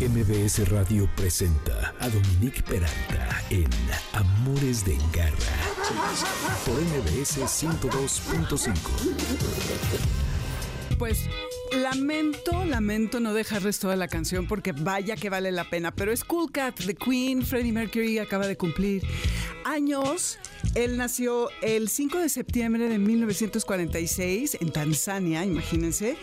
MBS Radio presenta a Dominique Peralta en Amores de Garra por MBS 102.5. Pues lamento, lamento no dejar resto de la canción porque vaya que vale la pena, pero es Cool Cat, The Queen, Freddie Mercury acaba de cumplir años. Él nació el 5 de septiembre de 1946 en Tanzania, imagínense,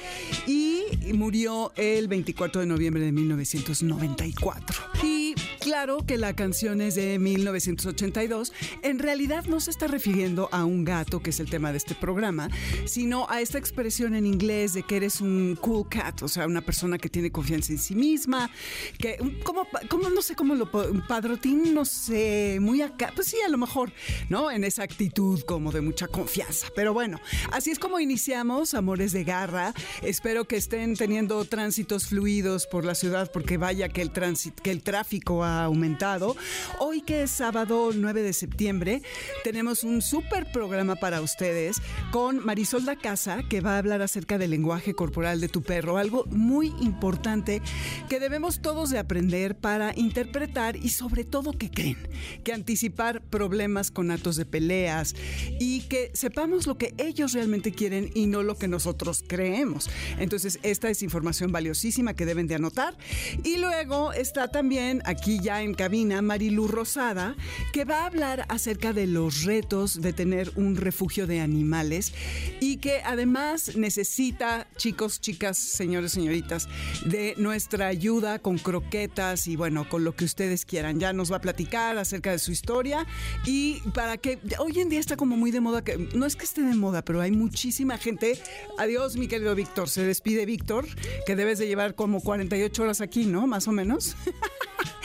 y murió el 24 de noviembre de 1994. Y claro que la canción es de 1982. En realidad no se está refiriendo a un gato, que es el tema de este programa, sino a esta expresión en inglés de que eres un cool cat, o sea, una persona que tiene confianza en sí misma, que como, como no sé cómo lo padrotín, no sé, muy acá, pues sí, a lo mejor, ¿no? En esa actitud como de mucha confianza. Pero bueno, así es como iniciamos Amores de Garra. Espero que estén teniendo tránsitos fluidos por la ciudad porque vaya que el tránsito, que el tráfico ha aumentado. Hoy que es sábado 9 de septiembre, tenemos un súper programa para ustedes con Marisol da Casa que va a hablar acerca del lenguaje corporal de tu perro, algo muy importante que debemos todos de aprender para interpretar y sobre todo que creen, que anticipar problemas con actos de peleas y que sepamos lo que ellos realmente quieren y no lo que nosotros creemos. Entonces, esta es información valiosísima que deben de anotar. Y luego está también aquí ya en cabina Marilu Rosada, que va a hablar acerca de los retos de tener un refugio de animales y que además necesita, chicos, chicas, señores, señoritas, de nuestra ayuda con croquetas y bueno, con lo que ustedes quieran. Ya nos va a platicar acerca de su historia y para que hoy en día está como muy de moda, que no es que esté de moda, pero hay muchísima gente. Adiós, mi querido Víctor. Se despide Víctor, que debes de llevar como 48 horas aquí, ¿no? Más o menos.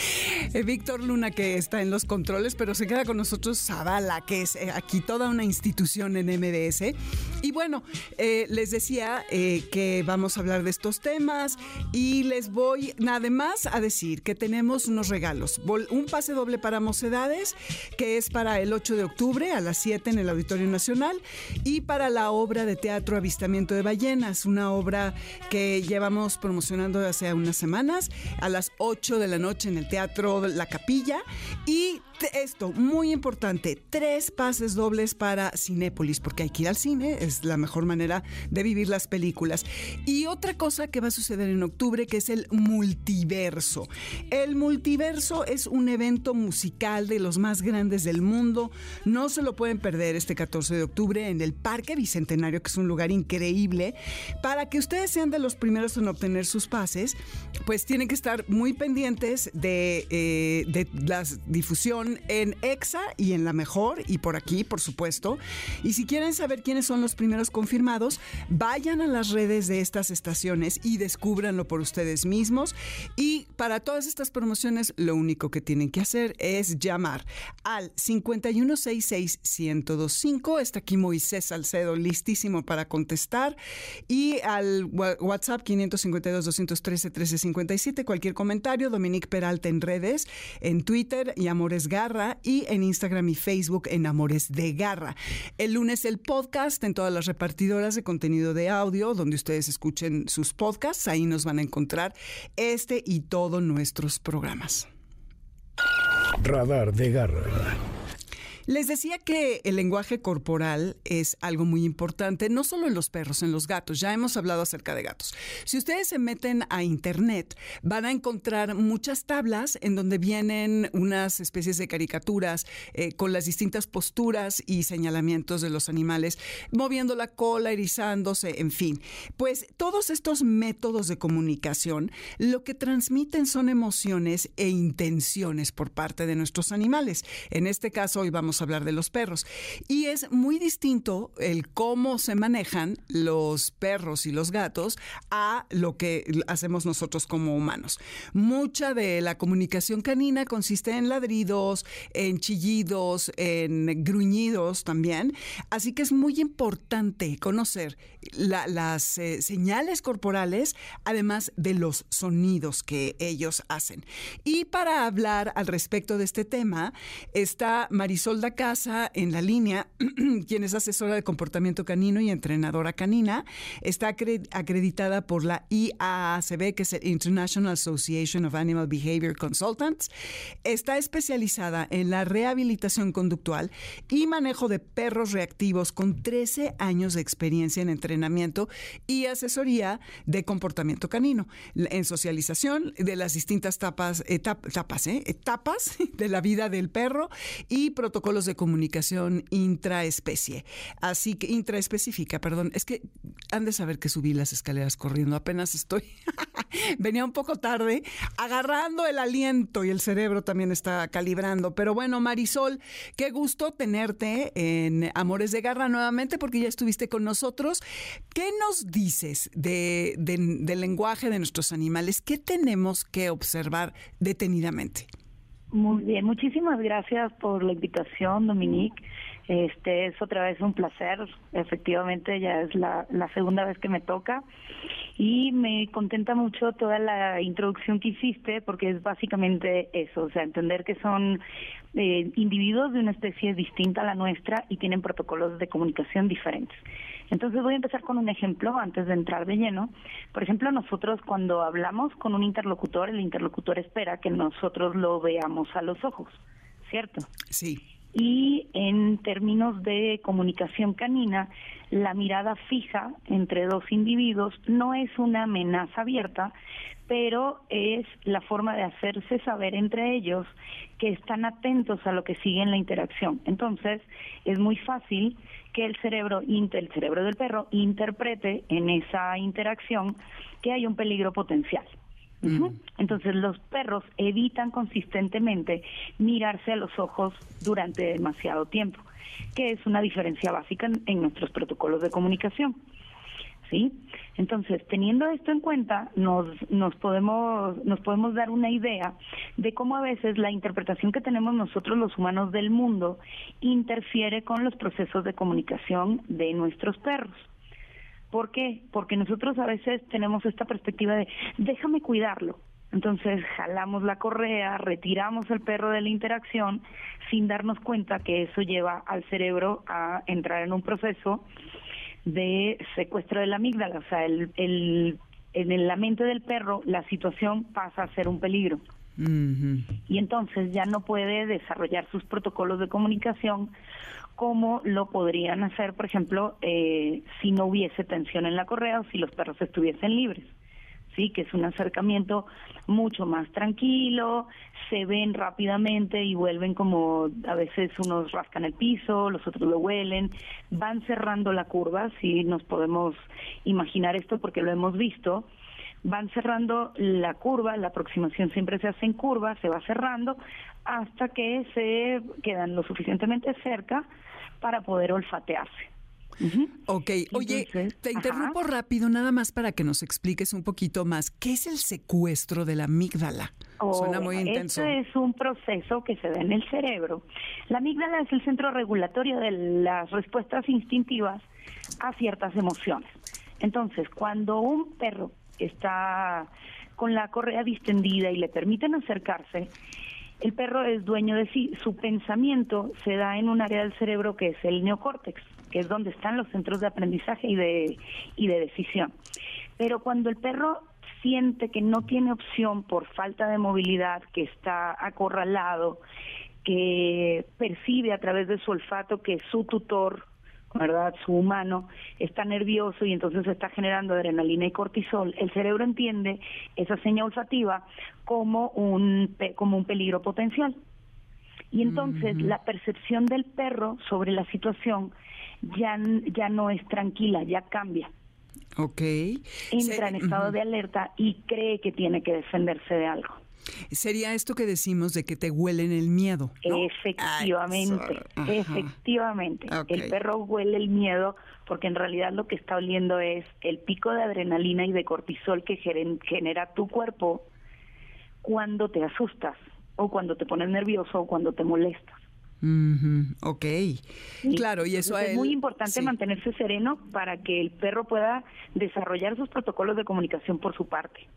Eh, Víctor Luna, que está en los controles, pero se queda con nosotros Zavala, que es eh, aquí toda una institución en MBS. Y bueno, eh, les decía que vamos a hablar de estos temas y les voy nada más a decir que tenemos unos regalos. Un pase doble para mocedades, que es para el 8 de octubre a las 7 en el Auditorio Nacional, y para la obra de teatro Avistamiento de Ballenas, una obra que llevamos promocionando hace unas semanas, a las 8 de la noche en el Teatro la Capilla y esto, muy importante, tres pases dobles para Cinépolis, porque hay que ir al cine, es la mejor manera de vivir las películas. Y otra cosa que va a suceder en octubre, que es el multiverso. El multiverso es un evento musical de los más grandes del mundo. No se lo pueden perder este 14 de octubre en el Parque Bicentenario, que es un lugar increíble. Para que ustedes sean de los primeros en obtener sus pases, pues tienen que estar muy pendientes de, eh, de la difusión en EXA y en La Mejor y por aquí, por supuesto. Y si quieren saber quiénes son los primeros confirmados, vayan a las redes de estas estaciones y descúbranlo por ustedes mismos. Y para todas estas promociones, lo único que tienen que hacer es llamar al 5166-1025. Está aquí Moisés Salcedo, listísimo para contestar. Y al WhatsApp 552-213-1357. Cualquier comentario, Dominique Peralta en redes, en Twitter y Amores Garra y en Instagram y Facebook en Amores de Garra. El lunes el podcast en todas las repartidoras de contenido de audio donde ustedes escuchen sus podcasts. Ahí nos van a encontrar este y todos nuestros programas. Radar de Garra. Les decía que el lenguaje corporal es algo muy importante, no solo en los perros, en los gatos. Ya hemos hablado acerca de gatos. Si ustedes se meten a internet, van a encontrar muchas tablas en donde vienen unas especies de caricaturas eh, con las distintas posturas y señalamientos de los animales, moviendo la cola, erizándose, en fin. Pues todos estos métodos de comunicación lo que transmiten son emociones e intenciones por parte de nuestros animales. En este caso, hoy vamos hablar de los perros. Y es muy distinto el cómo se manejan los perros y los gatos a lo que hacemos nosotros como humanos. Mucha de la comunicación canina consiste en ladridos, en chillidos, en gruñidos también. Así que es muy importante conocer las eh, señales corporales, además de los sonidos que ellos hacen. Y para hablar al respecto de este tema está Marisol Casa en la línea, quien es asesora de comportamiento canino y entrenadora canina. Está acreditada por la IAACB, que es el International Association of Animal Behavior Consultants. Está especializada en la rehabilitación conductual y manejo de perros reactivos con 13 años de experiencia en entrenamiento y asesoría de comportamiento canino, en socialización de las distintas etapas, etapas, ¿eh? etapas de la vida del perro y protocolos de comunicación intraespecie. Así que intraespecífica, perdón. Es que han de saber que subí las escaleras corriendo. Apenas estoy. Venía un poco tarde, agarrando el aliento y el cerebro también está calibrando. Pero bueno, Marisol, qué gusto tenerte en Amores de Garra nuevamente porque ya estuviste con nosotros. ¿Qué nos dices de, del lenguaje de nuestros animales? ¿Qué tenemos que observar detenidamente? Muy bien, muchísimas gracias por la invitación, Dominique. Este es otra vez un placer, efectivamente ya es la, segunda vez que me toca y me contenta mucho toda la introducción que hiciste porque es básicamente eso, o sea, entender que son eh, individuos de una especie distinta a la nuestra y tienen protocolos de comunicación diferentes. Entonces voy a empezar con un ejemplo antes de entrar de lleno. Por ejemplo, nosotros cuando hablamos con un interlocutor, el interlocutor espera que nosotros lo veamos a los ojos, ¿cierto? Sí. Y en términos de comunicación canina, la mirada fija entre dos individuos no es una amenaza abierta, pero es la forma de hacerse saber entre ellos que están atentos a lo que sigue en la interacción. Entonces, es muy fácil que el cerebro, el cerebro del perro interprete en esa interacción que hay un peligro potencial. Entonces los perros evitan consistentemente mirarse a los ojos durante demasiado tiempo, que es una diferencia básica en nuestros protocolos de comunicación. ¿sí? Entonces, teniendo esto en cuenta, nos, nos, podemos, nos podemos dar una idea de cómo a veces la interpretación que tenemos nosotros los humanos del mundo interfiere con los procesos de comunicación de nuestros perros. ¿Por qué? Porque nosotros a veces tenemos esta perspectiva de déjame cuidarlo. Entonces jalamos la correa, retiramos el perro de la interacción sin darnos cuenta que eso lleva al cerebro a entrar en un proceso de secuestro de la amígdala, o sea, el, el, en la mente del perro la situación pasa a ser un peligro. Y entonces ya no puede desarrollar sus protocolos de comunicación como lo podrían hacer, por ejemplo, eh, si no hubiese tensión en la correa o si los perros estuviesen libres sí, que es un acercamiento mucho más tranquilo, se ven rápidamente y vuelven como a veces unos rascan el piso, los otros lo huelen, van cerrando la curva, si nos podemos imaginar esto porque lo hemos visto, van cerrando la curva, la aproximación siempre se hace en curva, se va cerrando hasta que se quedan lo suficientemente cerca para poder olfatearse. Ok, oye, te interrumpo rápido nada más para que nos expliques un poquito más. ¿Qué es el secuestro de la amígdala? Suena muy intenso. Este es un proceso que se da en el cerebro. La amígdala es el centro regulatorio de las respuestas instintivas a ciertas emociones. Entonces, cuando un perro está con la correa distendida y le permiten acercarse, el perro es dueño de sí. Su pensamiento se da en un área del cerebro que es el neocórtex que es donde están los centros de aprendizaje y de, y de decisión. Pero cuando el perro siente que no tiene opción por falta de movilidad, que está acorralado, que percibe a través de su olfato que su tutor, ¿verdad? Su humano está nervioso y entonces está generando adrenalina y cortisol. El cerebro entiende esa señal olfativa como un como un peligro potencial. Y entonces la percepción del perro sobre la situación ya, ya no es tranquila, ya cambia. Ok. Entra en estado de alerta y cree que tiene que defenderse de algo. Sería esto que decimos de que te huelen el miedo. Efectivamente, efectivamente. El perro huele el miedo porque en realidad lo que está oliendo es el pico de adrenalina y de cortisol que genera tu cuerpo cuando te asustas o cuando te pones nervioso o cuando te molestas. Ok, claro, y eso es muy importante mantenerse sereno para que el perro pueda desarrollar sus protocolos de comunicación por su parte.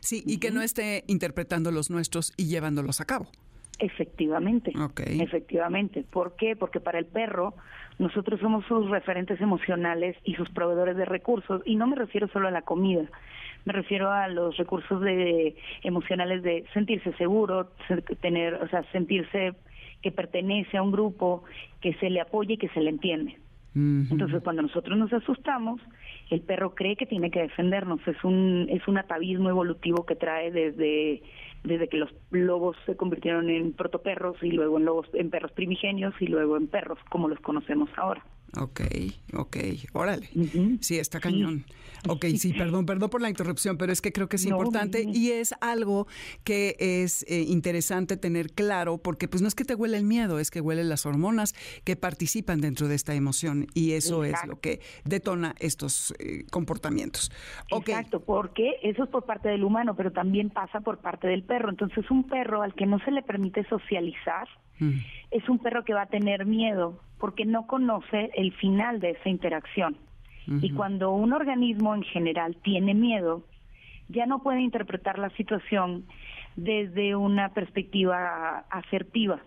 Sí, y que no esté interpretando los nuestros y llevándolos a cabo. Efectivamente, efectivamente. ¿Por qué? Porque para el perro nosotros somos sus referentes emocionales y sus proveedores de recursos, y no me refiero solo a la comida, me refiero a los recursos de emocionales de sentirse seguro, tener, o sea, sentirse que pertenece a un grupo, que se le apoye y que se le entiende. Entonces, cuando nosotros nos asustamos, el perro cree que tiene que defendernos. Es un es un atavismo evolutivo que trae desde desde que los lobos se convirtieron en protoperros y luego en lobos en perros primigenios y luego en perros como los conocemos ahora. Ok, ok, órale. Sí, está cañón. Ok, sí, perdón, perdón por la interrupción, pero es que creo que es importante y es algo que es eh, interesante tener claro, porque pues no es que te huele el miedo, es que huelen las hormonas que participan dentro de esta emoción y eso es lo que detona estos eh, comportamientos. Exacto, porque eso es por parte del humano, pero también pasa por parte del perro. Entonces, un perro al que no se le permite socializar, mm. Es un perro que va a tener miedo porque no conoce el final de esa interacción. Y cuando un organismo en general tiene miedo, ya no puede interpretar la situación desde una perspectiva asertiva.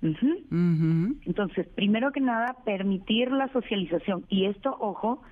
Entonces, primero que nada, permitir la socialización. Y esto, ojo,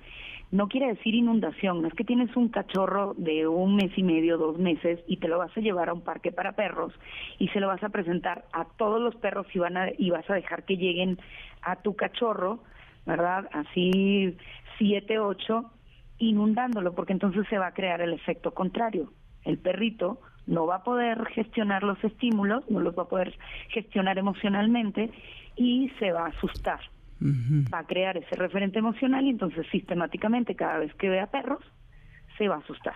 no quiere decir inundación, no es que tienes un cachorro de un mes y medio, dos meses y te lo vas a llevar a un parque para perros y se lo vas a presentar a todos los perros y, van a, y vas a dejar que lleguen a tu cachorro, ¿verdad? Así siete, ocho, inundándolo, porque entonces se va a crear el efecto contrario. El perrito no va a poder gestionar los estímulos, no los va a poder gestionar emocionalmente y se va a asustar va a crear ese referente emocional y entonces sistemáticamente cada vez que vea perros se va a asustar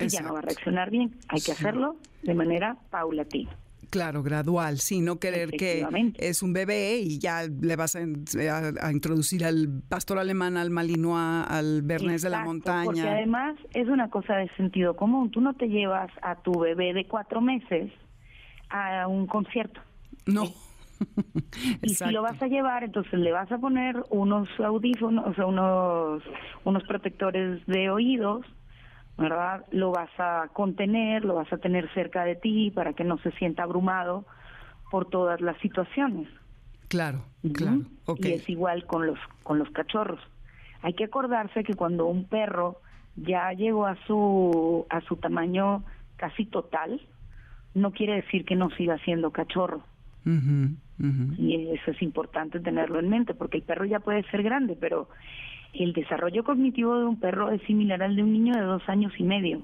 y ya no va a reaccionar bien. Hay que hacerlo de manera paulatina. Claro, gradual, sí, no querer que es un bebé y ya le vas a, introducir al pastor alemán, al malinois, al bernés de la montaña. Porque además es una cosa de sentido común. Tú no te llevas a tu bebé de cuatro meses a un concierto. No. y si lo vas a llevar, entonces le vas a poner unos audífonos, o sea, unos, unos protectores de oídos, ¿verdad? Lo vas a contener, lo vas a tener cerca de ti para que no se sienta abrumado por todas las situaciones. Claro, claro. Y es igual con los, con los cachorros. Hay que acordarse que cuando un perro ya llegó a su, a su tamaño casi total, no quiere decir que no siga siendo cachorro. Y eso es importante tenerlo en mente, porque el perro ya puede ser grande, pero el desarrollo cognitivo de un perro es similar al de un niño de dos años y medio.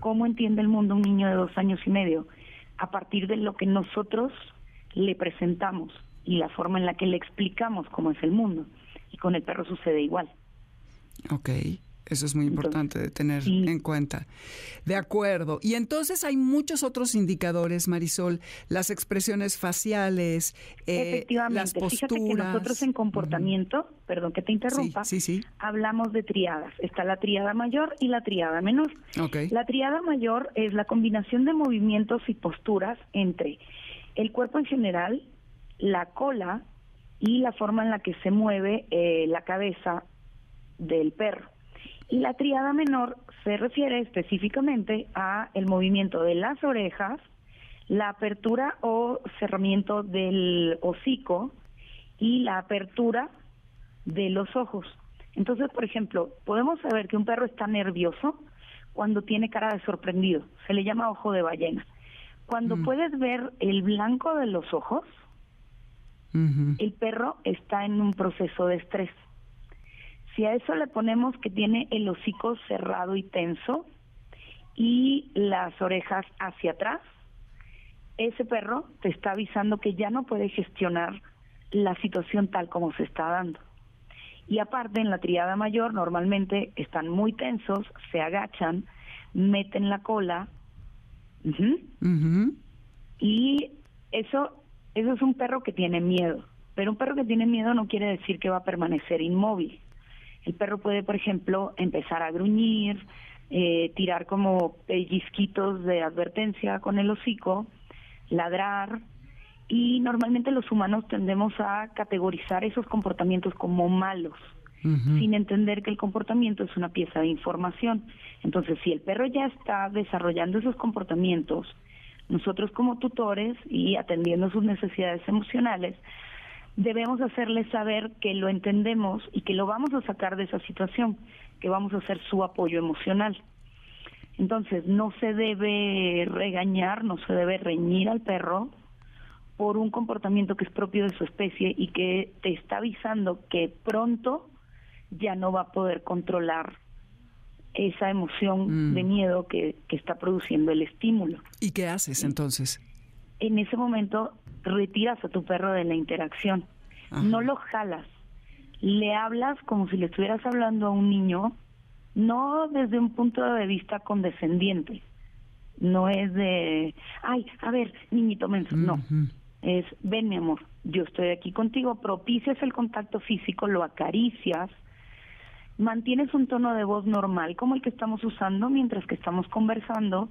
¿Cómo entiende el mundo un niño de dos años y medio? A partir de lo que nosotros le presentamos y la forma en la que le explicamos cómo es el mundo. Y con el perro sucede igual. Ok. Eso es muy importante de tener en cuenta. De acuerdo. Y entonces hay muchos otros indicadores, Marisol, las expresiones faciales, eh, las posturas. Fíjate que nosotros en comportamiento, perdón que te interrumpa, sí, sí, hablamos de triadas. Está la triada mayor y la triada menor. La triada mayor es la combinación de movimientos y posturas entre el cuerpo en general, la cola y la forma en la que se mueve eh, la cabeza del perro. Y la triada menor se refiere específicamente a el movimiento de las orejas, la apertura o cerramiento del hocico y la apertura de los ojos. Entonces, por ejemplo, podemos saber que un perro está nervioso cuando tiene cara de sorprendido. Se le llama ojo de ballena. Cuando mm. puedes ver el blanco de los ojos, el perro está en un proceso de estrés. Si a eso le ponemos que tiene el hocico cerrado y tenso y las orejas hacia atrás, ese perro te está avisando que ya no puede gestionar la situación tal como se está dando. Y aparte, en la triada mayor normalmente están muy tensos, se agachan, meten la cola. Y eso, eso es un perro que tiene miedo. Pero un perro que tiene miedo no quiere decir que va a permanecer inmóvil. El perro puede, por ejemplo, empezar a gruñir, eh, tirar como pellizquitos de advertencia con el hocico, ladrar, y normalmente los humanos tendemos a categorizar esos comportamientos como malos, sin entender que el comportamiento es una pieza de información. Entonces, si el perro ya está desarrollando esos comportamientos, nosotros como tutores y atendiendo sus necesidades emocionales, debemos hacerles saber que lo entendemos y que lo vamos a sacar de esa situación, que vamos a hacer su apoyo emocional. Entonces, no se debe regañar, no se debe reñir al perro por un comportamiento que es propio de su especie y que te está avisando que pronto ya no va a poder controlar esa emoción mm. de miedo que, que está produciendo el estímulo. ¿Y qué haces entonces? En ese momento retiras a tu perro de la interacción, no lo jalas, le hablas como si le estuvieras hablando a un niño, no desde un punto de vista condescendiente, no es de, ay, a ver, niñito menso, no, es, ven mi amor, yo estoy aquí contigo, propicias el contacto físico, lo acaricias, mantienes un tono de voz normal como el que estamos usando mientras que estamos conversando,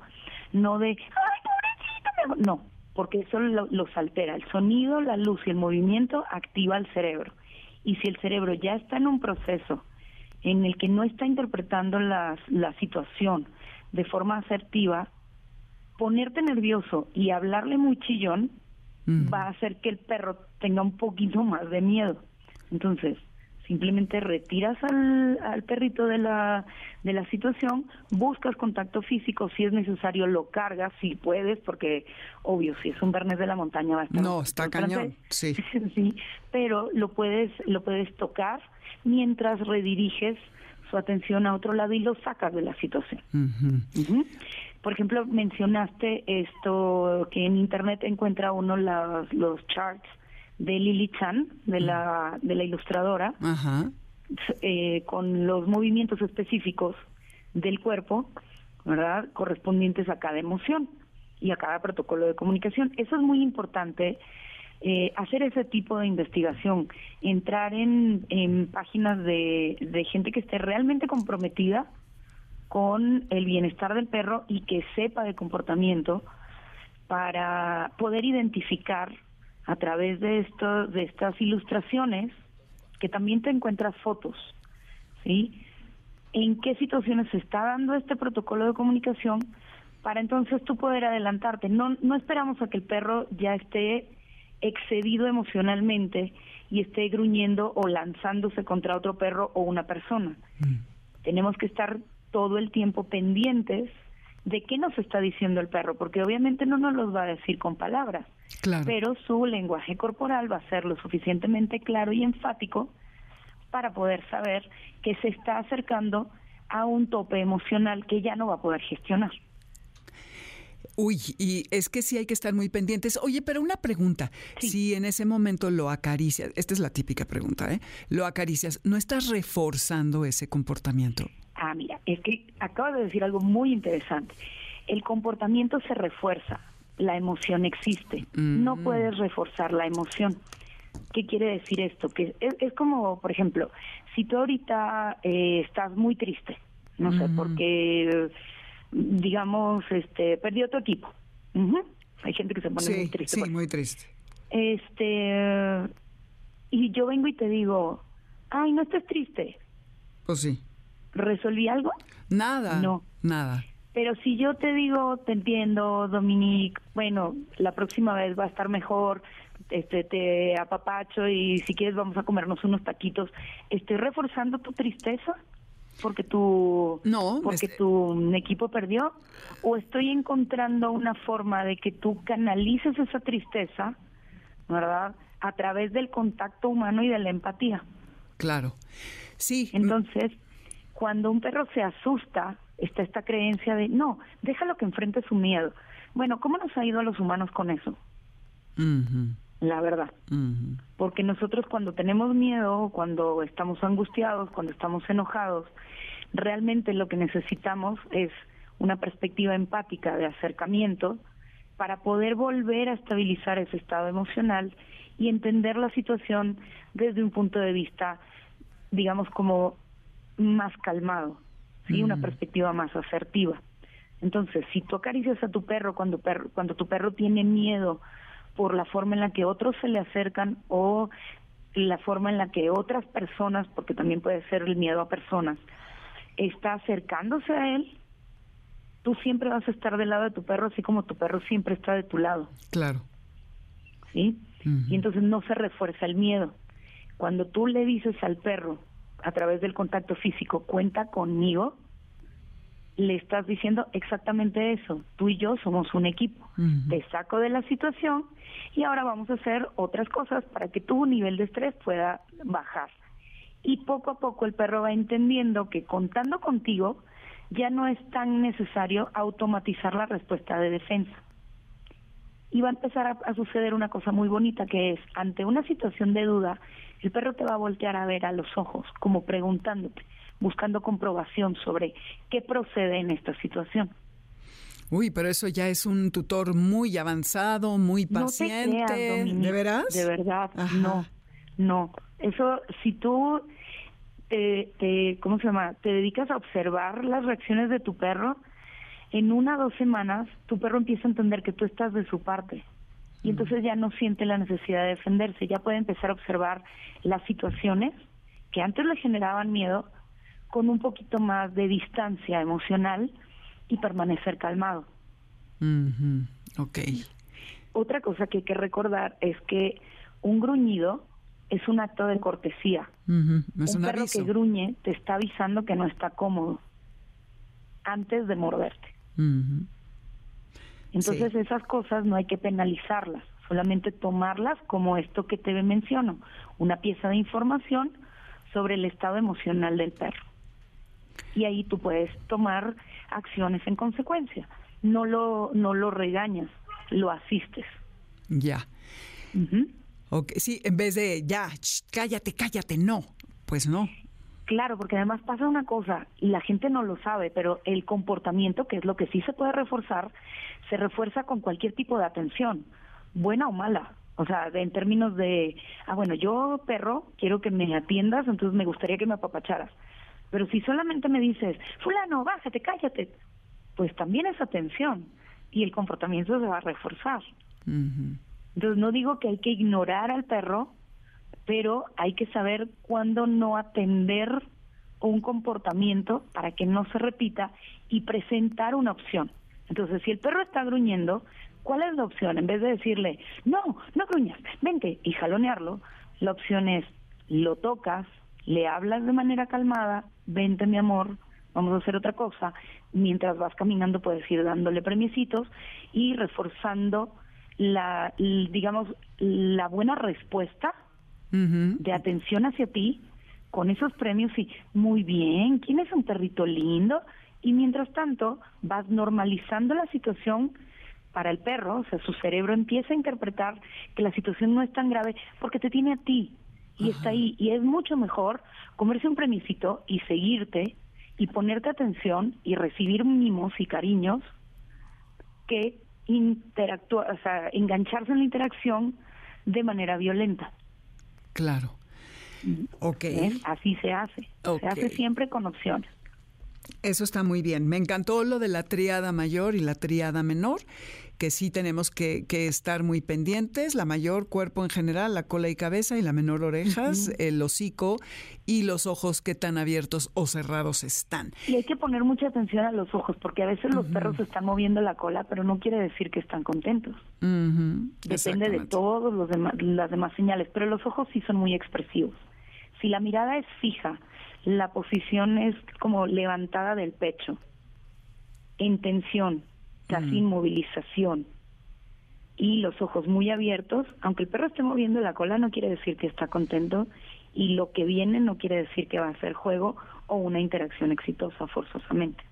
no de, ay, pobrecito, no, porque eso los altera. El sonido, la luz y el movimiento activa el cerebro. Y si el cerebro ya está en un proceso en el que no está interpretando la situación de forma asertiva, ponerte nervioso y hablarle muy chillón va a hacer que el perro tenga un poquito más de miedo. Entonces, simplemente retiras al, al, perrito de la, de la situación, buscas contacto físico, si es necesario lo cargas, si puedes, porque obvio, si es un bernés de la montaña va a estar... No, está cañón, sí. sí, pero lo puedes, lo puedes tocar mientras rediriges su atención a otro lado y lo sacas de la situación. Por ejemplo, mencionaste esto que en Internet encuentra uno los, los charts de Lily Chan, de la, de la ilustradora, eh, con los movimientos específicos del cuerpo, ¿verdad? Correspondientes a cada emoción y a cada protocolo de comunicación. Eso es muy importante, eh, hacer ese tipo de investigación, entrar en, en páginas de, de gente que esté realmente comprometida con el bienestar del perro y que sepa de comportamiento para poder identificar a través de, esto, de estas ilustraciones, que también te encuentras fotos, ¿sí? En qué situaciones se está dando este protocolo de comunicación para entonces tú poder adelantarte. No, no esperamos a que el perro ya esté excedido emocionalmente y esté gruñendo o lanzándose contra otro perro o una persona. Mm. Tenemos que estar todo el tiempo pendientes de qué nos está diciendo el perro, porque obviamente no nos los va a decir con palabras, pero su lenguaje corporal va a ser lo suficientemente claro y enfático para poder saber que se está acercando a un tope emocional que ya no va a poder gestionar. Uy, y es que sí hay que estar muy pendientes. Oye, pero una pregunta, si en ese momento lo acaricias, esta es la típica pregunta, ¿eh? Lo acaricias, ¿no estás reforzando ese comportamiento? Ah, mira, es que acabas de decir algo muy interesante. El comportamiento se refuerza, la emoción existe. No mm. puedes reforzar la emoción. ¿Qué quiere decir esto? Que es, como, por ejemplo, si tú ahorita eh, estás muy triste, no sé, porque, digamos, este, perdió tu equipo. Hay gente que se pone muy triste. Sí, muy triste. Este, y yo vengo y te digo, ay, no estés triste. Pues sí. ¿Resolví algo? Nada. No. Nada. Pero si yo te digo, te entiendo, Dominique, bueno, la próxima vez va a estar mejor, este te apapacho y si quieres vamos a comernos unos taquitos, ¿estoy reforzando tu tristeza? porque tu no, porque tu equipo perdió o estoy encontrando una forma de que tú canalices esa tristeza, ¿verdad? A través del contacto humano y de la empatía. Claro. Sí. Entonces, cuando un perro se asusta, está esta creencia de, no, déjalo que enfrente su miedo. Bueno, ¿cómo nos ha ido a los humanos con eso? La verdad. Porque nosotros cuando tenemos miedo, cuando estamos angustiados, cuando estamos enojados, realmente lo que necesitamos es una perspectiva empática de acercamiento para poder volver a estabilizar ese estado emocional y entender la situación desde un punto de vista, digamos, como más calmado, ¿sí? Una mm. perspectiva más asertiva. Entonces, si tú acaricias a tu perro cuando, perro cuando tu perro tiene miedo por la forma en la que otros se le acercan o la forma en la que otras personas, porque también puede ser el miedo a personas, está acercándose a él, tú siempre vas a estar del lado de tu perro, así como tu perro siempre está de tu lado. Claro. ¿Sí? Y entonces no se refuerza el miedo. Cuando tú le dices al perro, a través del contacto físico, cuenta conmigo, le estás diciendo exactamente eso. Tú y yo somos un equipo. Te saco de la situación y ahora vamos a hacer otras cosas para que tu nivel de estrés pueda bajar. Y poco a poco el perro va entendiendo que contando contigo ya no es tan necesario automatizar la respuesta de defensa. Y va a empezar a, a suceder una cosa muy bonita que es, ante una situación de duda, el perro te va a voltear a ver a los ojos, como preguntándote, buscando comprobación sobre qué procede en esta situación. Uy, pero eso ya es un tutor muy avanzado, muy paciente. No te creas, ¿De veras? De verdad, no, no. Eso, si tú te, te, ¿cómo se llama? Te dedicas a observar las reacciones de tu perro, en una o dos semanas tu perro empieza a entender que tú estás de su parte y entonces ya no siente la necesidad de defenderse, ya puede empezar a observar las situaciones que antes le generaban miedo con un poquito más de distancia emocional y permanecer calmado. Ok. Otra cosa que hay que recordar es que un gruñido es un acto de cortesía. un, perro que gruñe te está avisando que no está cómodo antes de morderte. Entonces esas cosas no hay que penalizarlas, solamente tomarlas como esto que te menciono, una pieza de información sobre el estado emocional del perro. Y ahí tú puedes tomar acciones en consecuencia. No lo, no lo regañas, lo asistes. Ya. sí, en vez de ya, cállate, cállate, no. Pues no. Claro, porque además pasa una cosa, y la gente no lo sabe, pero el comportamiento, que es lo que sí se puede reforzar, se refuerza con cualquier tipo de atención, buena o mala. O sea, en términos de, ah, bueno, yo perro, quiero que me atiendas, entonces me gustaría que me apapacharas. Pero si solamente me dices, fulano, bájate, cállate, pues también es atención y el comportamiento se va a reforzar. Entonces no digo que hay que ignorar al perro, pero hay que saber cuándo no atender un comportamiento para que no se repita y presentar una opción. Entonces, si el perro está gruñendo, ¿cuál es la opción? En vez de decirle, no, no gruñas, vente y jalonearlo, la opción es, lo tocas, le hablas de manera calmada, vente mi amor, vamos a hacer otra cosa, mientras vas caminando puedes ir dándole premiecitos y reforzando la, digamos, la buena respuesta de atención hacia ti con esos premios y muy bien, ¿quién es un perrito lindo? y mientras tanto vas normalizando la situación para el perro, o sea, su cerebro empieza a interpretar que la situación no es tan grave porque te tiene a ti y está ahí. Y es mucho mejor comerse un premisito y seguirte y ponerte atención y recibir mimos y cariños que interactuar, o sea, engancharse en la interacción de manera violenta. Claro. Ok. Así se hace. Se hace siempre con opciones. Eso está muy bien. Me encantó lo de la triada mayor y la triada menor, que sí tenemos que, estar muy pendientes. La mayor, cuerpo en general, la cola y cabeza, y la menor, orejas, el hocico y los ojos, qué tan abiertos o cerrados están. Y hay que poner mucha atención a los ojos, porque a veces los perros están moviendo la cola, pero no quiere decir que están contentos. Depende de todas las demás señales, pero los ojos sí son muy expresivos. Si la mirada es fija, la posición es como levantada del pecho, en tensión, casi inmovilización y los ojos muy abiertos, aunque el perro esté moviendo la cola no quiere decir que está contento y lo que viene no quiere decir que va a ser juego o una interacción exitosa forzosamente.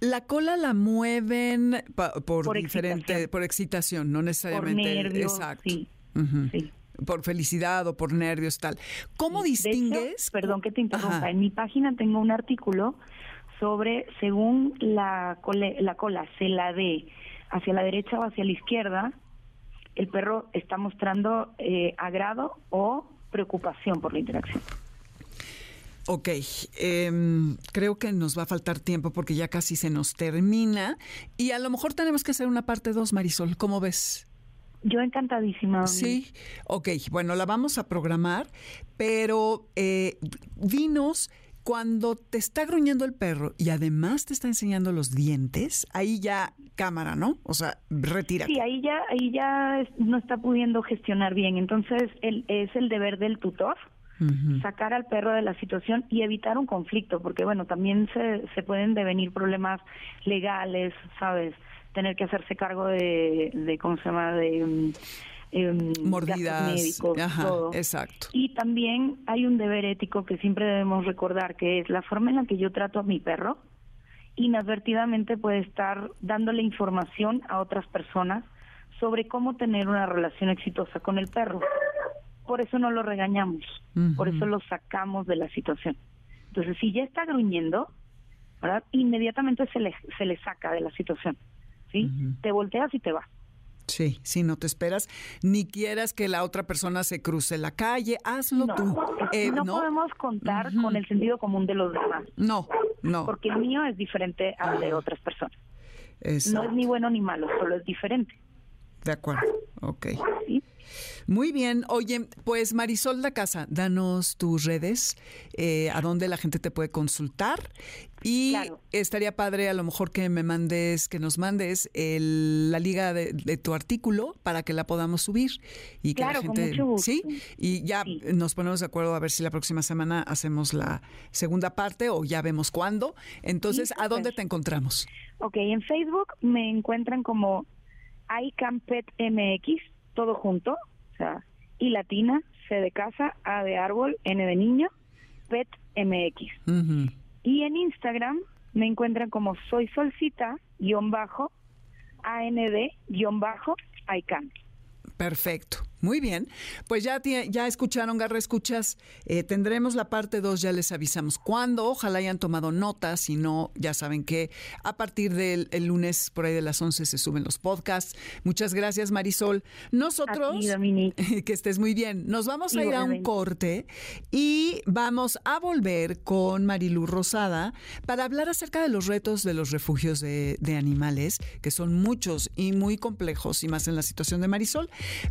La cola la mueven por, diferente, por excitación, no necesariamente. Por nervios, Exacto. sí por felicidad o por nervios, tal. ¿Cómo distingues? perdón que te interrumpa. En mi página tengo un artículo sobre según la, la cola se la dé hacia la derecha o hacia la izquierda, el perro está mostrando eh, agrado o preocupación por la interacción. Ok, em, creo que nos va a faltar tiempo porque ya casi se nos termina y a lo mejor tenemos que hacer una parte 2, Marisol. ¿Cómo ves? Yo encantadísima. Sí, ok, bueno, la vamos a programar, pero eh, dinos cuando te está gruñendo el perro y además te está enseñando los dientes, ahí ya cámara, ¿no? O sea, retira. Sí, ahí ya, ahí ya no está pudiendo gestionar bien. Entonces, el, es el deber del tutor sacar al perro de la situación y evitar un conflicto, porque bueno, también se, se pueden devenir problemas legales, ¿sabes? Tener que hacerse cargo de, de ¿cómo se llama? De... Um, mordidas médicos, todo. exacto y también hay un deber ético que siempre debemos recordar que es la forma en la que yo trato a mi perro inadvertidamente puede estar dándole información a otras personas sobre cómo tener una relación exitosa con el perro por eso no lo regañamos, por eso lo sacamos de la situación. Entonces, si ya está gruñendo, ¿verdad? Inmediatamente se le, se le saca de la situación, ¿sí? Te volteas y te vas. Sí, si no te esperas, ni quieras que la otra persona se cruce la calle, hazlo tú. Eh, no, podemos contar con el sentido común de los demás. No, no. Porque el mío es diferente al de otras personas. No es ni bueno ni malo, solo es diferente. De acuerdo, ok. Muy bien. Oye, pues Marisol da Casa, danos tus redes, eh, a dónde la gente te puede consultar. Y estaría padre a lo mejor que me mandes, que nos mandes la liga de, tu artículo para que la podamos subir. Y que la gente. Sí. Y ya nos ponemos de acuerdo a ver si la próxima semana hacemos la segunda parte o ya vemos cuándo. Entonces, ¿a dónde te encontramos? Ok, en Facebook me encuentran como iCampetMX, todo junto, sea, y latina, C de casa, A de árbol, N de niño, Pet MX. Y en Instagram me encuentran como soy solcita, guion bajo, AND, guion bajo, ICAN. Perfecto. Muy bien, pues ya, ya escucharon, Garra Escuchas, eh, tendremos la parte 2, ya les avisamos cuándo, ojalá hayan tomado notas, si no, ya saben que a partir del lunes, por ahí de las 11, se suben los podcasts. Muchas gracias, Marisol. Nosotros, que estés muy bien, nos vamos a ir a un corte y vamos a volver con Marilu Rosada para hablar acerca de los retos de los refugios de, de animales, que son muchos y muy complejos, y más en la situación de Marisol,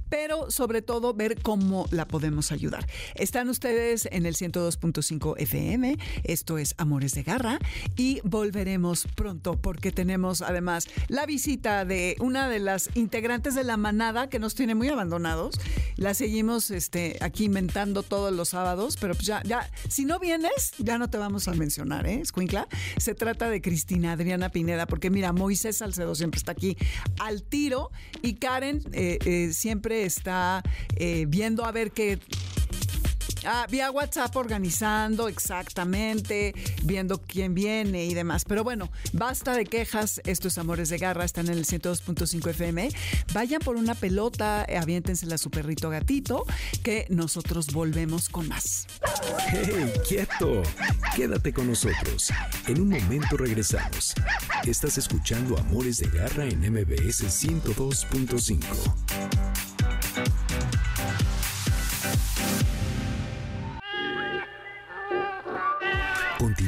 pero sobre todo ver cómo la podemos ayudar. Están ustedes en el 102.5 FM, esto es Amores de Garra y volveremos pronto porque tenemos además la visita de una de las integrantes de la manada que nos tiene muy abandonados. La seguimos este, aquí inventando todos los sábados, pero pues ya, ya, si no vienes, ya no te vamos a mencionar, ¿eh, Escuincla? Se trata de Cristina Adriana Pineda, porque mira, Moisés Salcedo siempre está aquí al tiro y Karen eh, eh, siempre está eh, viendo a ver qué Ah, vía WhatsApp organizando exactamente, viendo quién viene y demás. Pero bueno, basta de quejas. Estos Amores de Garra están en el 102.5 FM. Vayan por una pelota, aviéntensela a su perrito gatito, que nosotros volvemos con más. ¡Hey, quieto! Quédate con nosotros. En un momento regresamos. Estás escuchando Amores de Garra en MBS 102.5.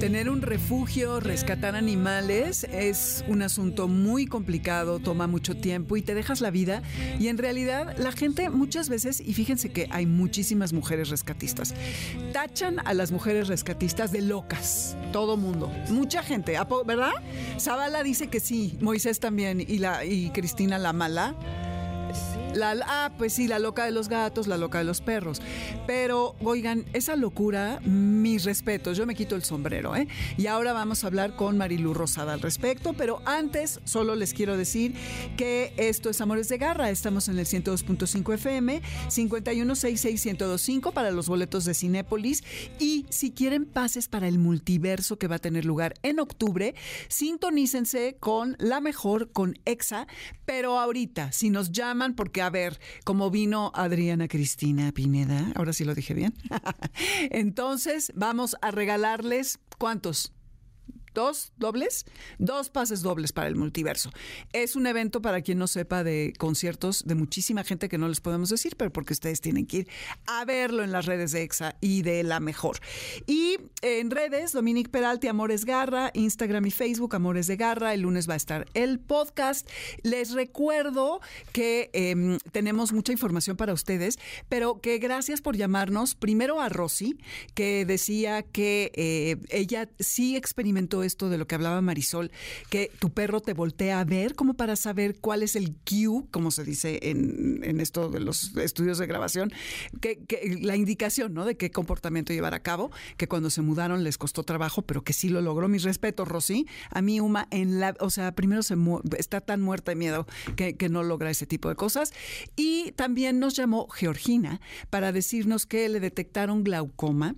Tener un refugio, rescatar animales es un asunto muy complicado, toma mucho tiempo y te dejas la vida. Y en realidad la gente muchas veces, y fíjense que hay muchísimas mujeres rescatistas, tachan a las mujeres rescatistas de locas. Todo mundo. Mucha gente, ¿verdad? Zavala dice que sí, Moisés también y, la, y Cristina la mala. La, ah, pues sí, la loca de los gatos, la loca de los perros. Pero, oigan, esa locura, mis respetos, yo me quito el sombrero, ¿eh? Y ahora vamos a hablar con Marilu Rosada al respecto, pero antes solo les quiero decir que esto es Amores de Garra, estamos en el 102.5 FM, 5166125 para los boletos de Cinépolis y si quieren pases para el multiverso que va a tener lugar en octubre, sintonícense con la mejor, con EXA, pero ahorita, si nos llaman porque a ver, como vino Adriana Cristina Pineda, ahora sí lo dije bien. Entonces, vamos a regalarles, ¿cuántos? Dos dobles, dos pases dobles para el multiverso. Es un evento para quien no sepa de conciertos de muchísima gente que no les podemos decir, pero porque ustedes tienen que ir a verlo en las redes de EXA y de la mejor. Y en redes, Dominique Peralti, Amores Garra, Instagram y Facebook, Amores de Garra. El lunes va a estar el podcast. Les recuerdo que em, tenemos mucha información para ustedes, pero que gracias por llamarnos. Primero a Rosy, que decía que eh, ella sí experimentó esto de lo que hablaba Marisol, que tu perro te voltea a ver como para saber cuál es el cue, como se dice en, esto de los estudios de grabación, que, la indicación, ¿no? De qué comportamiento llevar a cabo, que cuando se mudaron les costó trabajo, pero que sí lo logró. Mis respetos, Rosy. A mí Uma en la, o sea, primero se está tan muerta de miedo que no logra ese tipo de cosas. Y también nos llamó Georgina para decirnos que le detectaron glaucoma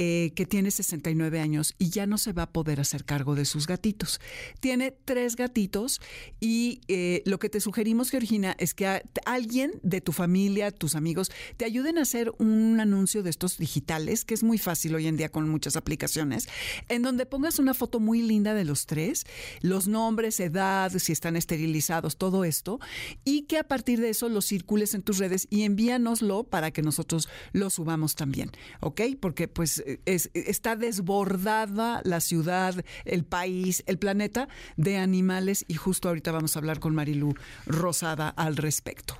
eh, que tiene 69 años y ya no se va a poder hacer cargo de sus gatitos. Tiene tres gatitos y eh, lo que te sugerimos, Georgina, es que alguien de tu familia, tus amigos, te ayuden a hacer un anuncio de estos digitales, que es muy fácil hoy en día con muchas aplicaciones, en donde pongas una foto muy linda de los tres, los nombres, edad, si están esterilizados, todo esto, y que a partir de eso lo circules en tus redes y envíanoslo para que nosotros lo subamos también, ¿ok? Porque pues está desbordada la ciudad, el país, el planeta de animales y justo ahorita vamos a hablar con Marilu Rosada al respecto.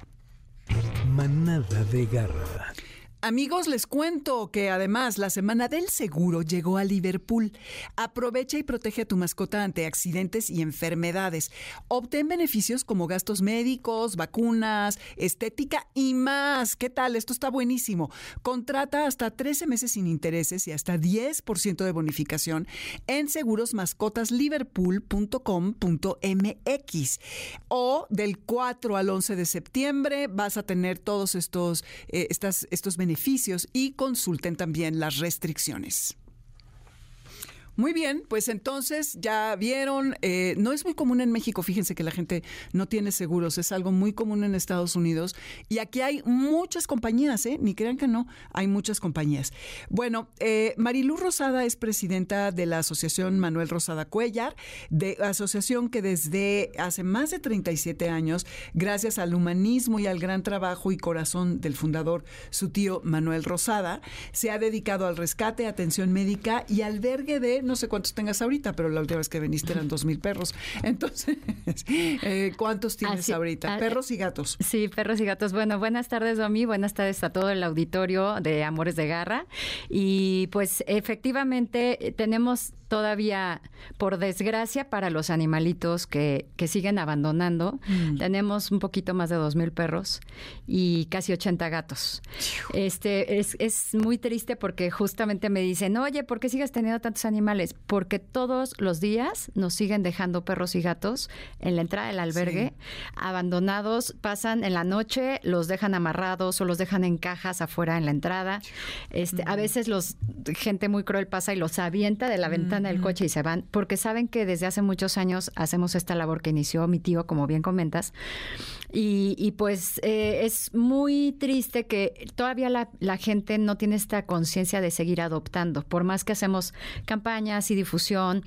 Manada de garra. Amigos, les cuento que además la Semana del Seguro llegó a Liverpool. Aprovecha y protege a tu mascota ante accidentes y enfermedades. Obtén beneficios como gastos médicos, vacunas, estética y más. ¿Qué tal? Esto está buenísimo. Contrata hasta 13 meses sin intereses y hasta 10% de bonificación en segurosmascotasliverpool.com.mx. O del 4 al 11 de septiembre vas a tener todos estos, eh, estas, estos beneficios beneficios y consulten también las restricciones. Muy bien, pues entonces ya vieron, eh, no es muy común en México, fíjense que la gente no tiene seguros, es algo muy común en Estados Unidos y aquí hay muchas compañías, ¿eh? ni crean que no, hay muchas compañías. Bueno, eh, Marilú Rosada es presidenta de la Asociación Manuel Rosada Cuellar, de asociación que desde hace más de 37 años, gracias al humanismo y al gran trabajo y corazón del fundador, su tío Manuel Rosada, se ha dedicado al rescate, atención médica y albergue de no sé cuántos tengas ahorita, pero la última vez que viniste eran dos mil perros. Entonces, eh, ¿cuántos tienes ahorita? Ah, perros y gatos. Sí, perros y gatos. Bueno, buenas tardes, Domi. Buenas tardes a todo el auditorio de Amores de Garra. Y pues efectivamente tenemos todavía, por desgracia, para los animalitos que, que siguen abandonando, mm. tenemos un poquito más de dos mil perros y casi 80 gatos. Este es, es muy triste porque justamente me dicen, oye, ¿por qué sigues teniendo tantos animales? porque todos los días nos siguen dejando perros y gatos en la entrada del albergue, abandonados, pasan en la noche, los dejan amarrados o los dejan en cajas afuera en la entrada. Este, A veces los gente muy cruel pasa y los avienta de la ventana del coche y se van, porque saben que desde hace muchos años hacemos esta labor que inició mi tío, como bien comentas. Y, pues eh, es muy triste que todavía la, la gente no tiene esta conciencia de seguir adoptando, por más que hacemos campañas y difusión,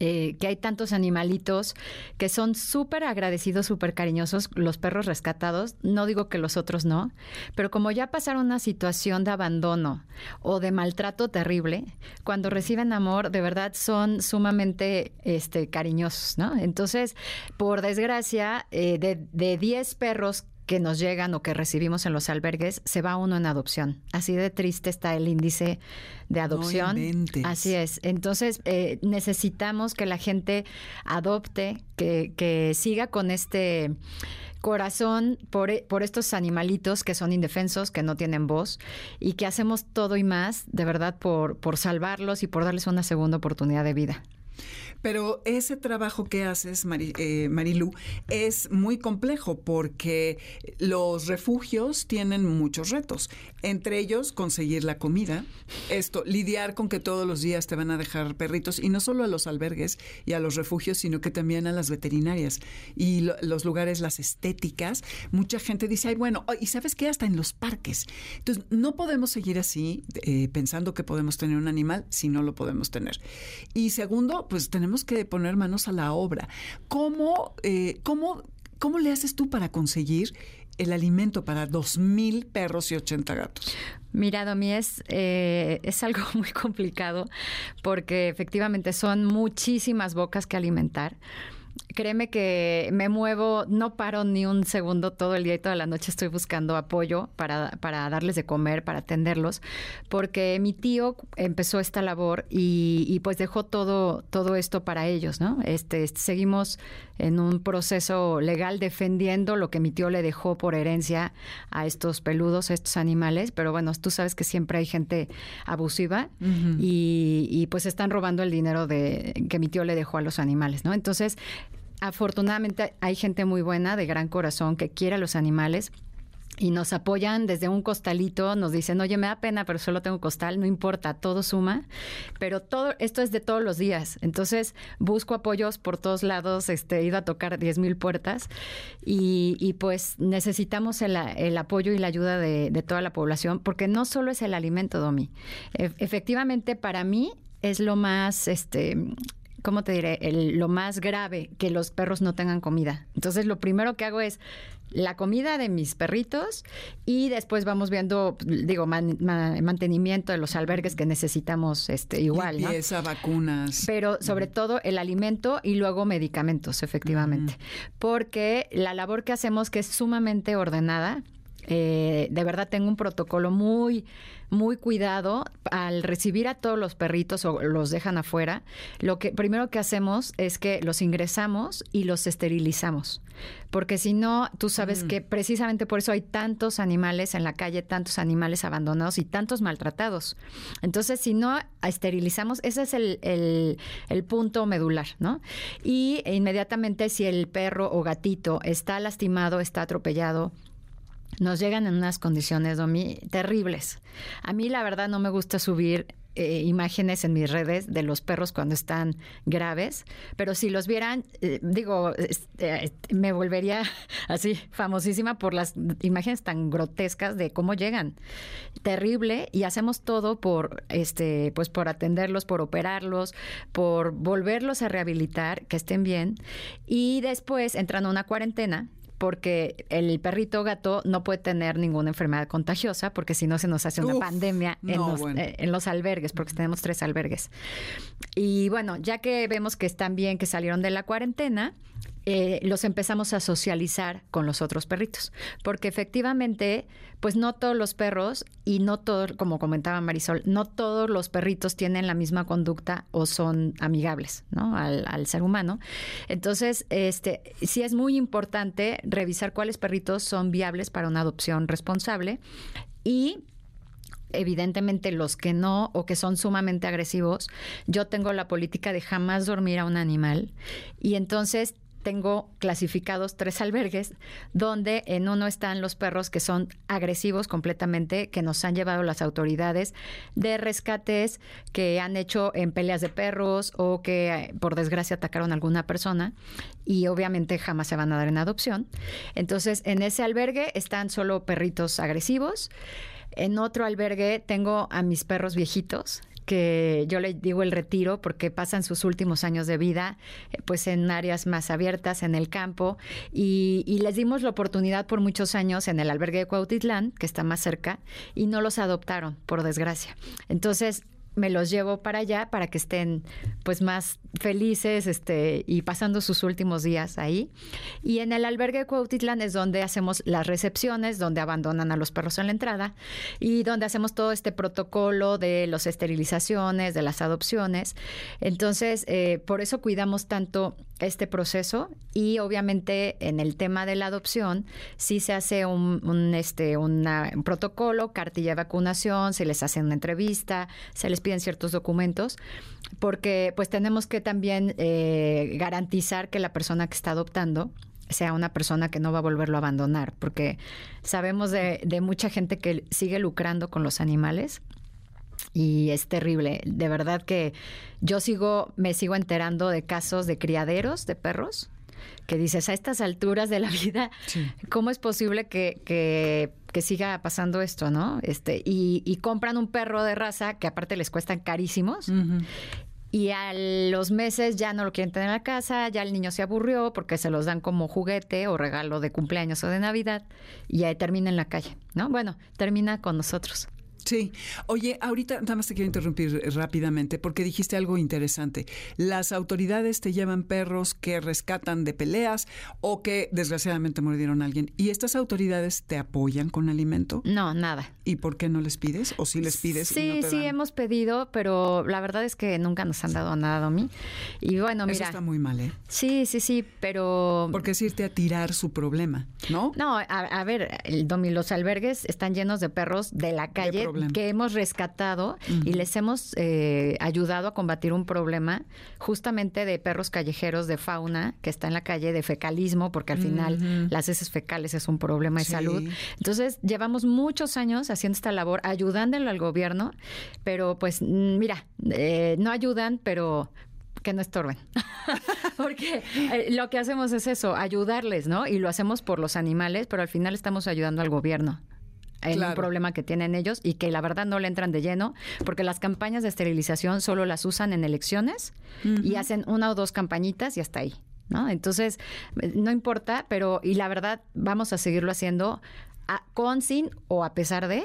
eh, que hay tantos animalitos que son súper agradecidos, súper cariñosos, los perros rescatados, no digo que los otros no, pero como ya pasaron una situación de abandono o de maltrato terrible, cuando reciben amor, de verdad son sumamente este, cariñosos, ¿no? Entonces, por desgracia, eh, de 10 perros que nos llegan o que recibimos en los albergues, se va uno en adopción. Así de triste está el índice de adopción. Así es. Entonces, eh, necesitamos que la gente adopte, que, que siga con este corazón por, por, estos animalitos que son indefensos, que no tienen voz y que hacemos todo y más, de verdad, por, por salvarlos y por darles una segunda oportunidad de vida. Pero ese trabajo que haces, eh, Marilu, es muy complejo porque los refugios tienen muchos retos. Entre ellos, conseguir la comida. Esto, lidiar con que todos los días te van a dejar perritos, y no solo a los albergues y a los refugios, sino que también a las veterinarias y los lugares, las estéticas. Mucha gente dice, ay, bueno, y sabes qué, hasta en los parques. Entonces, no podemos seguir así eh, pensando que podemos tener un animal si no lo podemos tener. Y segundo, pues tenemos que poner manos a la obra. ¿Cómo, eh, cómo, cómo le haces tú para conseguir el alimento para dos mil perros y 80 gatos? Mira, Domi, es, eh, es algo muy complicado porque efectivamente son muchísimas bocas que alimentar créeme que me muevo, no paro ni un segundo todo el día y toda la noche estoy buscando apoyo para, para darles de comer, para atenderlos, porque mi tío empezó esta labor y, pues dejó todo, todo esto para ellos, ¿no? Este, seguimos en un proceso legal defendiendo lo que mi tío le dejó por herencia a estos peludos, a estos animales, pero bueno, tú sabes que siempre hay gente abusiva y, y pues están robando el dinero de que mi tío le dejó a los animales, ¿no? Entonces, afortunadamente hay gente muy buena, de gran corazón, que quiere a los animales y nos apoyan desde un costalito, nos dicen, oye, me da pena, pero solo tengo costal, no importa, todo suma, pero todo esto es de todos los días. Entonces, busco apoyos por todos lados, este, he ido a tocar 10 mil puertas y, pues necesitamos el, apoyo y la ayuda de, toda la población, porque no solo es el alimento, Domi. Efectivamente, para mí es lo más, este, ¿cómo te diré? lo más grave, que los perros no tengan comida. Entonces, lo primero que hago es la comida de mis perritos y después vamos viendo, digo, mantenimiento de los albergues que necesitamos este, igual. Limpieza, vacunas. Pero sobre todo el alimento y luego medicamentos, efectivamente. Porque la labor que hacemos, que es sumamente ordenada, eh, de verdad tengo un protocolo muy, muy cuidado al recibir a todos los perritos o los dejan afuera. Lo que primero que hacemos es que los ingresamos y los esterilizamos. Porque si no, tú sabes mm. que precisamente por eso hay tantos animales en la calle, tantos animales abandonados y tantos maltratados. Entonces, si no esterilizamos, ese es el, el, el punto medular, ¿no? Y inmediatamente si el perro o gatito está lastimado, está atropellado, nos llegan en unas condiciones, terribles. A mí la verdad no me gusta subir eh, imágenes en mis redes de los perros cuando están graves, pero si los vieran, eh, digo, este, me volvería así famosísima por las imágenes tan grotescas de cómo llegan. Terrible y hacemos todo por este pues por atenderlos, por operarlos, por volverlos a rehabilitar, que estén bien y después entran a una cuarentena porque el perrito gato no puede tener ninguna enfermedad contagiosa, porque si no se nos hace una pandemia en, los, eh, en, los, albergues, porque tenemos tres albergues. Y bueno, ya que vemos que están bien, que salieron de la cuarentena, eh, los empezamos a socializar con los otros perritos, porque efectivamente, pues no todos los perros y no todos, como comentaba Marisol, no todos los perritos tienen la misma conducta o son amigables, ¿no? Al, al ser humano. Entonces, este, sí es muy importante revisar cuáles perritos son viables para una adopción responsable y evidentemente los que no o que son sumamente agresivos, yo tengo la política de jamás dormir a un animal y entonces tengo clasificados tres albergues donde en uno están los perros que son agresivos completamente, que nos han llevado las autoridades de rescates que han hecho en peleas de perros o que eh, por desgracia atacaron a alguna persona y obviamente jamás se van a dar en adopción. Entonces, en ese albergue están solo perritos agresivos. En otro albergue tengo a mis perros viejitos que yo le digo el retiro porque pasan sus últimos años de vida eh, pues en áreas más abiertas, en el campo, y, y, les dimos la oportunidad por muchos años en el albergue de Cuautitlán, que está más cerca, y no los adoptaron, por desgracia. Entonces, me los llevo para allá para que estén pues más felices este y pasando sus últimos días ahí. Y en el albergue de Cuautitlán es donde hacemos las recepciones, donde abandonan a los perros en la entrada y donde hacemos todo este protocolo de las esterilizaciones, de las adopciones. Entonces, eh, por eso cuidamos tanto este proceso y obviamente en el tema de la adopción sí se hace un, este un protocolo, cartilla de vacunación, se les hace una entrevista, se les piden ciertos documentos porque pues tenemos que también eh, garantizar que la persona que está adoptando sea una persona que no va a volverlo a abandonar, porque sabemos de, de mucha gente que sigue lucrando con los animales y es terrible. De verdad que yo sigo, me sigo enterando de casos de criaderos de perros que dices a estas alturas de la vida, ¿cómo es posible que, que, siga pasando esto, no? Este, y, compran un perro de raza que aparte les cuestan carísimos. Y a los meses ya no lo quieren tener en la casa, ya el niño se aburrió porque se los dan como juguete o regalo de cumpleaños o de Navidad y ya termina en la calle, ¿no? Bueno, termina con nosotros. Sí. Oye, ahorita nada más te quiero interrumpir rápidamente porque dijiste algo interesante. Las autoridades te llevan perros que rescatan de peleas o que desgraciadamente mordieron a alguien. ¿Y estas autoridades te apoyan con alimento? No, nada. ¿Y por qué no les pides? ¿O si les pides? Sí, sí, hemos pedido, pero la verdad es que nunca nos han dado nada a mí. Y bueno, mira. Eso está muy mal, ¿eh? Sí, sí, sí, pero. Porque es irte a tirar su problema, ¿no? No, a, ver, el, los albergues están llenos de perros de la calle que hemos rescatado y les hemos eh, ayudado a combatir un problema justamente de perros callejeros, de fauna que está en la calle, de fecalismo, porque al final las heces fecales es un problema de salud. Entonces, llevamos muchos años haciendo esta labor, ayudándolo al gobierno, pero pues mira, eh, no ayudan, pero que no estorben. Porque eh, lo que hacemos es eso, ayudarles, ¿no? Y lo hacemos por los animales, pero al final estamos ayudando al gobierno en un problema que tienen ellos y que la verdad no le entran de lleno, porque las campañas de esterilización solo las usan en elecciones y hacen una o dos campañitas y hasta ahí. ¿no? Entonces, no importa, pero y la verdad vamos a seguirlo haciendo con, sin o a pesar de,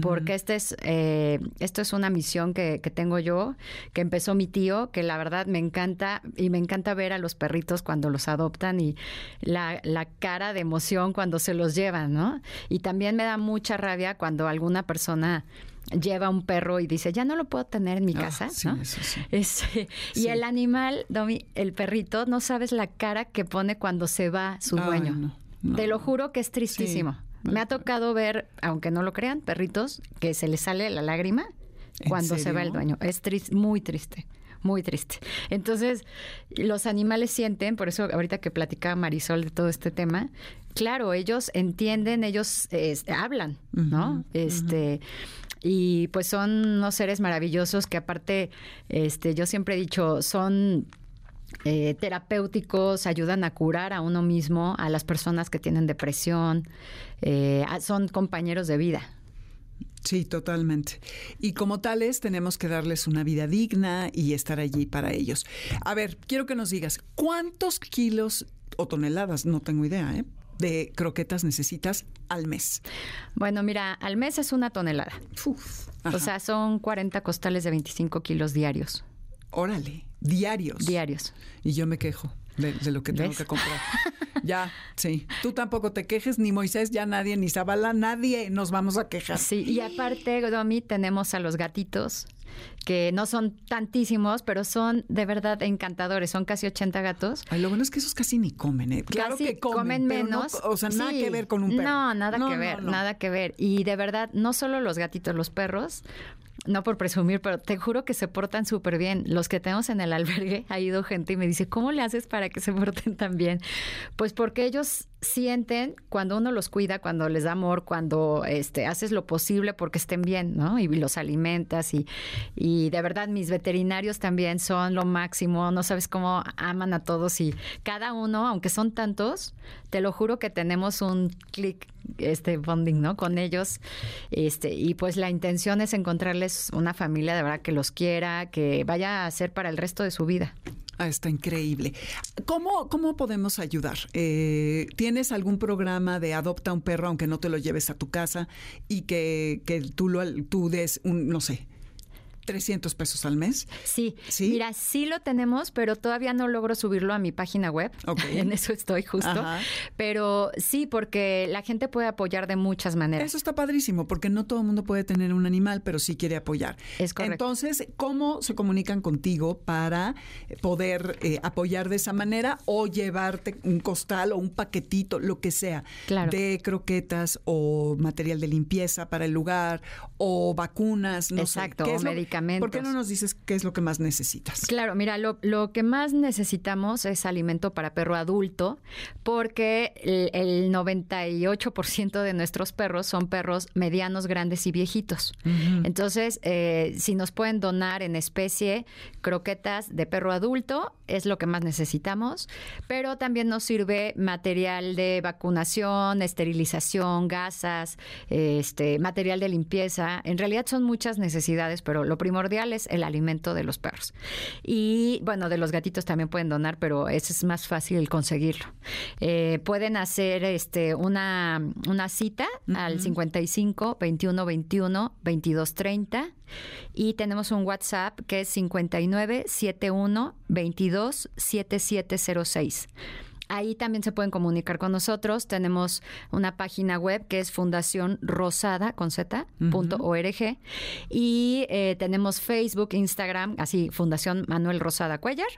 porque este es, eh, esto es una misión que, que, tengo yo, que empezó mi tío, que la verdad me encanta y me encanta ver a los perritos cuando los adoptan y la, la cara de emoción cuando se los llevan, ¿no? Y también me da mucha rabia cuando alguna persona lleva un perro y dice, ya no lo puedo tener en mi ah, casa, ¿no? Este, y el animal, Domi, el perrito, no sabes la cara que pone cuando se va su dueño. Te lo juro que es tristísimo. Me ha tocado ver, aunque no lo crean, perritos que se les sale la lágrima cuando se va el dueño. Es muy triste muy triste. Entonces, los animales sienten, por eso ahorita que platicaba Marisol de todo este tema, claro, ellos entienden, ellos hablan, ¿no? este y pues son unos seres maravillosos que aparte, este, yo siempre he dicho, son eh, terapéuticos, ayudan a curar a uno mismo, a las personas que tienen depresión, eh, son compañeros de vida. Sí, totalmente. Y como tales, tenemos que darles una vida digna y estar allí para ellos. A ver, quiero que nos digas, ¿cuántos kilos o toneladas, no tengo idea, ¿eh? de croquetas necesitas al mes? Bueno, mira, al mes es una tonelada. o sea, son 40 costales de 25 kilos diarios. Órale, diarios. Diarios. Y yo me quejo de, lo que tengo que comprar. ya, sí. Tú tampoco te quejes, ni Moisés, ya nadie, ni Zabala, nadie nos vamos a quejar. Sí, y aparte, Domi, tenemos a los gatitos que no son tantísimos, pero son de verdad encantadores. Son casi 80 gatos. Ay, lo bueno es que esos casi ni comen, ¿eh? Claro que comen, menos. o sea, nada que ver con un perro. No, nada que ver, nada que ver. Y de verdad, no solo los gatitos, los perros, no por presumir, pero te juro que se portan súper bien. Los que tenemos en el albergue, ha ido gente y me dice, ¿cómo le haces para que se porten tan bien? Pues porque ellos sienten cuando uno los cuida, cuando les da amor, cuando este, haces lo posible porque estén bien, ¿no? Y los alimentas y, y de verdad mis veterinarios también son lo máximo, no sabes cómo aman a todos y cada uno, aunque son tantos, te lo juro que tenemos un clic este bonding, ¿no? Con ellos. Este, y pues la intención es encontrarles una familia de verdad que los quiera, que vaya a ser para el resto de su vida. Ah, está increíble. ¿Cómo, cómo podemos ayudar? Eh, ¿Tienes algún programa de adopta un perro aunque no te lo lleves a tu casa y que, que tú, lo, tú des un, no sé, 300 pesos al mes. Sí. ¿Sí? Mira, sí lo tenemos, pero todavía no logro subirlo a mi página web. Ok. en eso estoy justo. Ajá. Pero sí, porque la gente puede apoyar de muchas maneras. Eso está padrísimo, porque no todo el mundo puede tener un animal, pero sí quiere apoyar. Es correcto. Entonces, ¿cómo se comunican contigo para poder eh, apoyar de esa manera o llevarte un costal o un paquetito, lo que sea, Claro. de croquetas o material de limpieza para el lugar o vacunas, no sé. Exacto, ¿Qué o es lo- medicamentos. ¿Por qué no nos dices qué es lo que más necesitas? Claro, mira, lo, lo que más necesitamos es alimento para perro adulto, porque el, el 98% de nuestros perros son perros medianos, grandes y viejitos. Entonces, eh, si nos pueden donar en especie croquetas de perro adulto, es lo que más necesitamos, pero también nos sirve material de vacunación, esterilización, gasas, este, material de limpieza. En realidad son muchas necesidades, pero lo primordial es el alimento de los perros. Y bueno, de los gatitos también pueden donar, pero eso es más fácil conseguirlo. Eh, pueden hacer este una, una cita al 55 21 21 22 30 y tenemos un WhatsApp que es 59 71 22 7706. Ahí también se pueden comunicar con nosotros. Tenemos una página web que es Fundación Rosada con Z, punto org. Y eh, tenemos Facebook, Instagram, así Fundación Manuel Rosada Cuellar.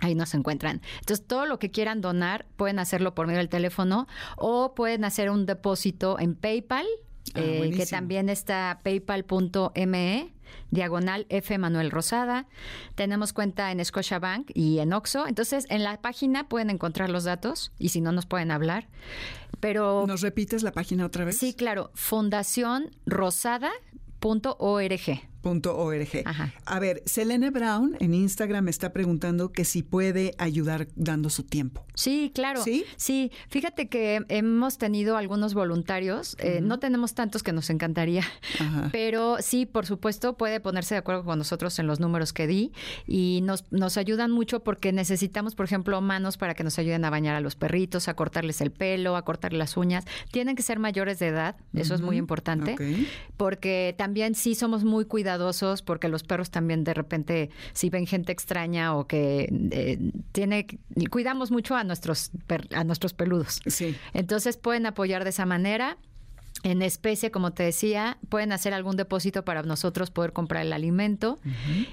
Ahí nos encuentran. Entonces, todo lo que quieran donar, pueden hacerlo por medio del teléfono o pueden hacer un depósito en PayPal, Ah, eh, que también está paypal.me diagonal F Manuel Rosada. Tenemos cuenta en Scotiabank y en Oxo. Entonces, en la página pueden encontrar los datos y si no nos pueden hablar. Pero ¿Nos repites la página otra vez? sí, claro, fundacionrosada.org. Punto .org. Ajá. A ver, Selene Brown en Instagram me está preguntando que si puede ayudar dando su tiempo. Sí, claro. ¿Sí? Sí, fíjate que hemos tenido algunos voluntarios, eh, no tenemos tantos que nos encantaría, Ajá. pero sí, por supuesto, puede ponerse de acuerdo con nosotros en los números que di y nos, nos ayudan mucho porque necesitamos, por ejemplo, manos para que nos ayuden a bañar a los perritos, a cortarles el pelo, a cortarles las uñas. Tienen que ser mayores de edad, eso es muy importante, porque también sí somos muy cuidadosos porque los perros también de repente si ven gente extraña o que eh, tiene cuidamos mucho a nuestros per- a nuestros peludos. Sí. Entonces pueden apoyar de esa manera. En especie, como te decía, pueden hacer algún depósito para nosotros poder comprar el alimento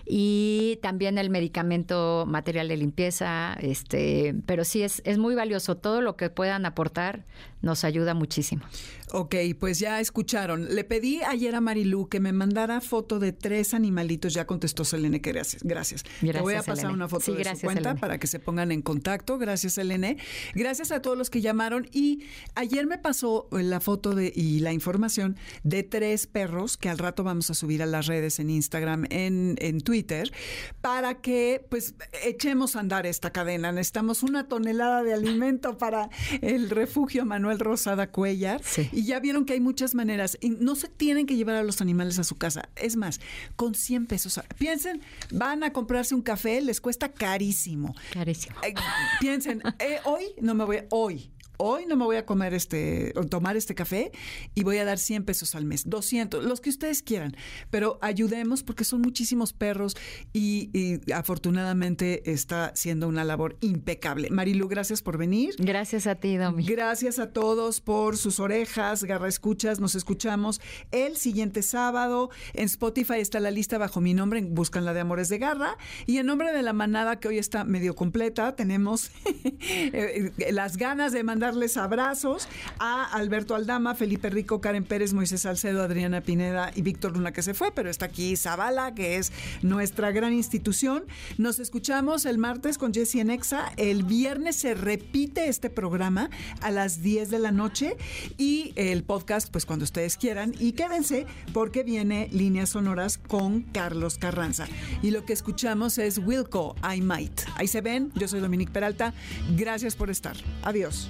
y también el medicamento, material de limpieza, este, pero sí es, es muy valioso. Todo lo que puedan aportar nos ayuda muchísimo. Ok, pues ya escucharon. Le pedí ayer a Marilu que me mandara foto de tres animalitos. Ya contestó Selene que gracias. Gracias. Te voy a pasar una foto Sí, de su gracias, cuenta Selene. para que se pongan en contacto. Gracias, Selene. Gracias a todos los que llamaron. Y ayer me pasó la foto de y la información de tres perros que al rato vamos a subir a las redes en Instagram, en, en Twitter, para que pues echemos a andar esta cadena. Necesitamos una tonelada de alimento para el refugio Manuel Rosada Cuellar. Sí. Y ya vieron que hay muchas maneras. Y no se tienen que llevar a los animales a su casa. Es más, con 100 pesos. Piensen, van a comprarse un café, les cuesta carísimo. Carísimo. Eh, piensen, eh, hoy no me voy, hoy. Hoy no me voy a comer este, o tomar este café y voy a dar 100 pesos al mes, 200, los que ustedes quieran. Pero ayudemos porque son muchísimos perros y, y afortunadamente está siendo una labor impecable. Marilu, gracias por venir. Gracias a ti, Domi. Gracias a todos por sus orejas, garra escuchas, nos escuchamos el siguiente sábado. En Spotify está la lista bajo mi nombre, buscan la de Amores de Garra. Y en nombre de la manada que hoy está medio completa, tenemos eh, las ganas de mandarles abrazos a Alberto Aldama, Felipe Rico, Karen Pérez, Moisés Salcedo, Adriana Pineda y Víctor Luna que se fue, pero está aquí Zavala, que es nuestra gran institución. Nos escuchamos el martes con Jessy Enexa. El viernes se repite este programa a las 10 de la noche y el podcast, pues cuando ustedes quieran. Y quédense porque viene Líneas Sonoras con Carlos Carranza. Y lo que escuchamos es Wilco, I Might. Ahí se ven, yo soy Dominique Peralta. Gracias por estar. Adiós.